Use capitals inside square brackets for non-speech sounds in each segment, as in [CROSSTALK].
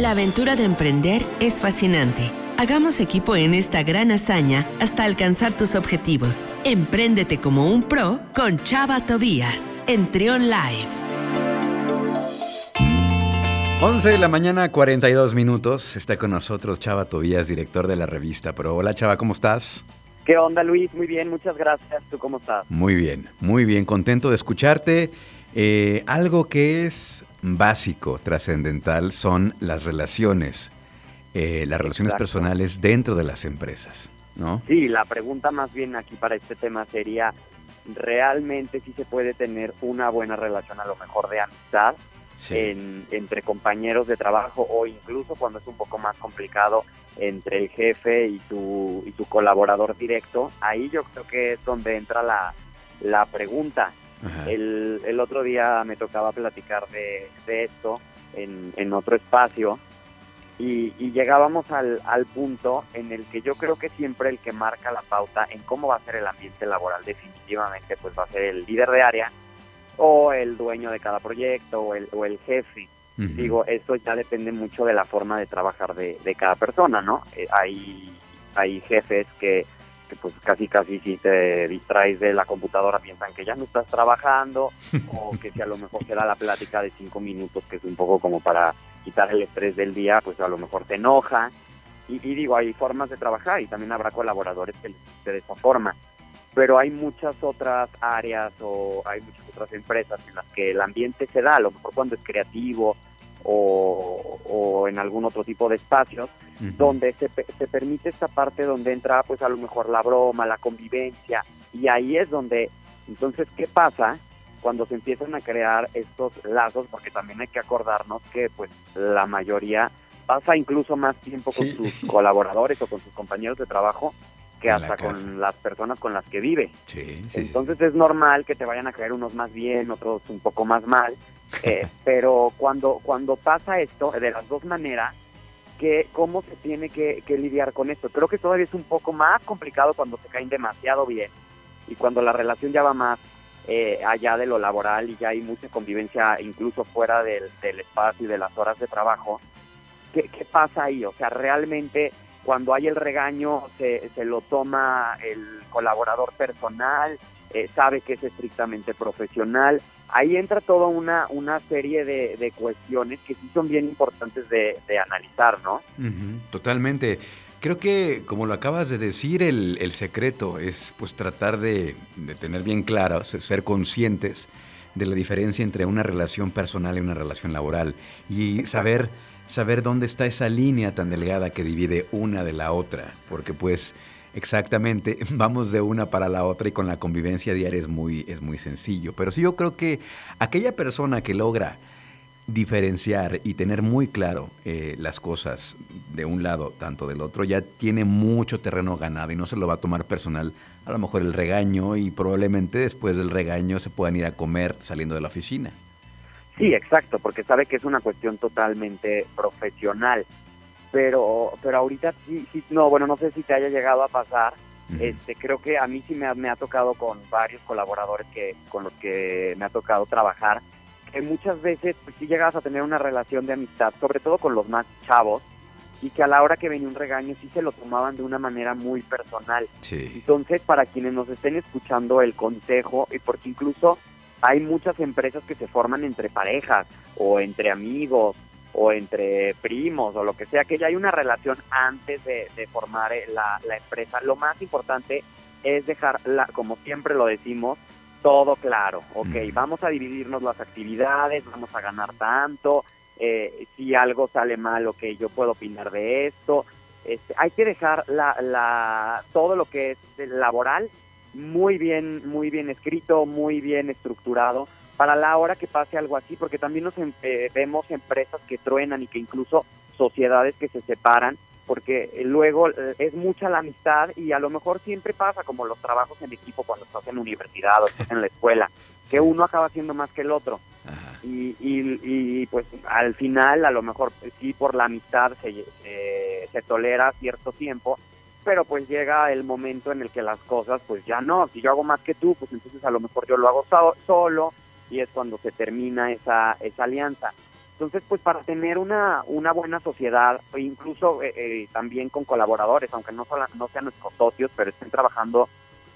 La aventura de emprender es fascinante. Hagamos equipo en esta gran hazaña hasta alcanzar tus objetivos. Empréndete como un pro con Chava Tobías en Trion Live. 11 de la mañana, 42 minutos. Está con nosotros Chava Tobías, director de la revista Pro. Hola Chava, ¿cómo estás? ¿Qué onda Luis? Muy bien, muchas gracias. ¿Tú cómo estás? Muy bien, muy bien, contento de escucharte. Eh, algo que es básico, trascendental, son las relaciones, eh, las relaciones personales dentro de las empresas, ¿no? Sí, la pregunta más bien aquí para este tema sería, ¿realmente si se puede tener una buena relación a lo mejor de amistad entre compañeros de trabajo o incluso cuando es un poco más complicado entre el jefe y tu, y tu colaborador directo? Ahí yo creo que es donde entra la, la pregunta. El, el, otro día me tocaba platicar de, esto en, en, otro espacio y, llegábamos al, al, punto en el que yo creo que siempre el que marca la pauta en cómo va a ser el ambiente laboral definitivamente pues va a ser el líder de área o el dueño de cada proyecto o el, o el jefe. Digo, esto ya depende mucho de la forma de trabajar de, de cada persona, ¿no? Eh, hay, hay jefes que que pues casi casi si te distraes de la computadora piensan que ya no estás trabajando [LAUGHS] o que si a lo mejor será la plática de cinco minutos que es un poco como para quitar el estrés del día, pues a lo mejor te enoja. Y, digo, hay formas de trabajar y también habrá colaboradores que les de esa forma. Pero hay muchas otras áreas o hay muchas otras empresas en las que el ambiente se da, a lo mejor cuando es creativo o, o en algún otro tipo de espacios, donde se, se permite esta parte donde entra pues a lo mejor la broma, la convivencia, y ahí es donde, entonces, ¿qué pasa? cuando se empiezan a crear estos lazos, porque también hay que acordarnos que pues la mayoría pasa incluso más tiempo con sus colaboradores o con sus compañeros de trabajo que hasta con las personas con las que vive. Entonces es normal que te vayan a caer unos más bien, otros un poco más mal, eh, [LAUGHS] pero cuando, cuando pasa esto, de las dos maneras, que cómo se tiene que, lidiar con esto. Creo que todavía es un poco más complicado cuando se caen demasiado bien y cuando la relación ya va más eh, allá de lo laboral y ya hay mucha convivencia incluso fuera del, espacio y de las horas de trabajo. ¿Qué, pasa ahí? O sea, realmente cuando hay el regaño se, se lo toma el colaborador personal, eh, sabe que es estrictamente profesional, ahí entra toda una, una serie de, cuestiones que sí son bien importantes de, analizar, ¿no? totalmente. Creo que, como lo acabas de decir, el, secreto es pues tratar de, tener bien claro, ser conscientes de la diferencia entre una relación personal y una relación laboral y saber, saber dónde está esa línea tan delgada que divide una de la otra, porque pues Exactamente, [LAUGHS] vamos de una para la otra y con la convivencia diaria es muy, es muy sencillo. Pero sí yo creo que aquella persona que logra diferenciar y tener muy claro eh, las cosas de un lado, tanto del otro, ya tiene mucho terreno ganado y no se lo va a tomar personal. A lo mejor el regaño y probablemente después del regaño se puedan ir a comer saliendo de la oficina. Sí, exacto, porque sabe que es una cuestión totalmente profesional pero pero ahorita sí, sí, no, bueno, no sé si te haya llegado a pasar. Este, creo que a mí sí me ha, me ha tocado con varios colaboradores que con los que me ha tocado trabajar, que muchas veces pues, sí llegas a tener una relación de amistad, sobre todo con los más chavos, y que a la hora que venía un regaño sí se lo tomaban de una manera muy personal. Entonces, para quienes nos estén escuchando el consejo, y porque incluso hay muchas empresas que se forman entre parejas o entre amigos o entre primos o lo que sea, que ya hay una relación antes de, formar eh, la, empresa. Lo más importante es dejar, la, como siempre lo decimos, todo claro. Ok, vamos a dividirnos las actividades, vamos a ganar tanto, eh, si algo sale mal, ok, yo puedo opinar de esto. Este, hay que dejar la, la, todo lo que es laboral muy bien, muy bien escrito, muy bien estructurado para la hora que pase algo así, porque también nos em, eh, vemos empresas que truenan y que incluso sociedades que se separan, porque eh, luego eh, es mucha la amistad y a lo mejor siempre pasa como los trabajos en equipo cuando estás en universidad o estás en la escuela, [LAUGHS] que uno acaba siendo más que el otro. Y, y, pues al final a lo mejor sí por la amistad se, se tolera cierto tiempo, pero pues llega el momento en el que las cosas pues ya no, si yo hago más que tú, pues entonces a lo mejor yo lo hago solo y es cuando se termina esa, esa alianza. Entonces, pues para tener una, una buena sociedad, incluso eh, eh, también con colaboradores, aunque no, no sean nuestros socios, pero estén trabajando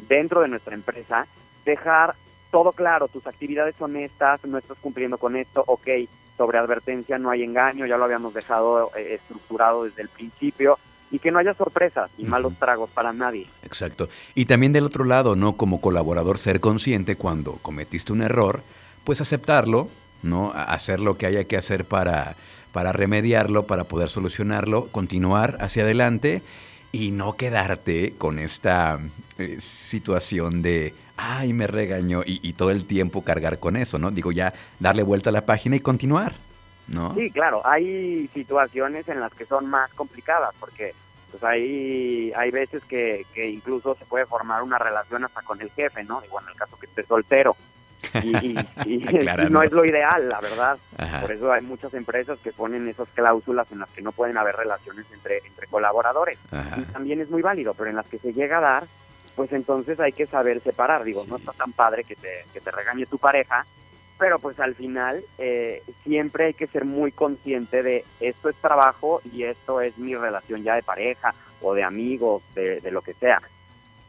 dentro de nuestra empresa, dejar todo claro, tus actividades son estas, no estás cumpliendo con esto, ok, sobre advertencia no hay engaño, ya lo habíamos dejado eh, estructurado desde el principio, y que no haya sorpresas y malos tragos para nadie. Exacto. Y también del otro lado, ¿no? Como colaborador, ser consciente cuando cometiste un error, pues aceptarlo, ¿no? Hacer lo que haya que hacer para, para remediarlo, para poder solucionarlo, continuar hacia adelante y no quedarte con esta eh, situación de, ay, me regañó y, todo el tiempo cargar con eso, ¿no? Digo, ya darle vuelta a la página y continuar, ¿no? Sí, claro, hay situaciones en las que son más complicadas porque pues hay, hay veces que, que incluso se puede formar una relación hasta con el jefe, ¿no? Igual en el caso que esté soltero. Y, [LAUGHS] no es lo ideal, la verdad. Por eso hay muchas empresas que ponen esas cláusulas en las que no pueden haber relaciones entre, entre colaboradores. Y también es muy válido, pero en las que se llega a dar, pues entonces hay que saber separar. Digo, no está tan padre que te, que te regañe tu pareja, pero pues al final eh, siempre hay que ser muy consciente de esto es trabajo y esto es mi relación ya de pareja o de amigos, de, de lo que sea.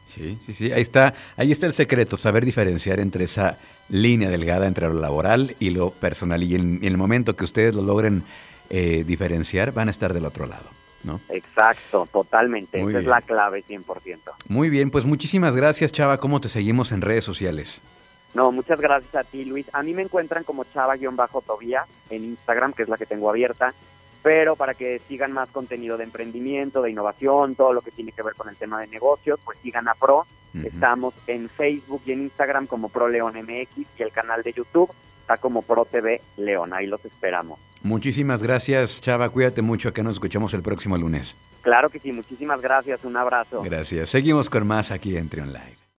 Sí, sí, sí, ahí está, ahí está el secreto, saber diferenciar entre esa línea delgada entre lo laboral y lo personal. Y en, el momento que ustedes lo logren eh, diferenciar, van a estar del otro lado. ¿no? Exacto, totalmente. Esa es la clave 100%. Muy bien, pues muchísimas gracias, Chava. ¿Cómo te seguimos en redes sociales? No, muchas gracias a ti, Luis. A mí me encuentran como chava-tobía en Instagram, que es la que tengo abierta pero para que sigan más contenido de emprendimiento, de innovación, todo lo que tiene que ver con el tema de negocios, pues sigan a Pro. Estamos en Facebook y en Instagram como Pro León MX y el canal de YouTube está como Pro TV León. Ahí los esperamos. Muchísimas gracias, Chava. Cuídate mucho. Acá nos escuchamos el próximo lunes. Claro que sí. Muchísimas gracias. Un abrazo. Gracias. Seguimos con más aquí en Trion Live.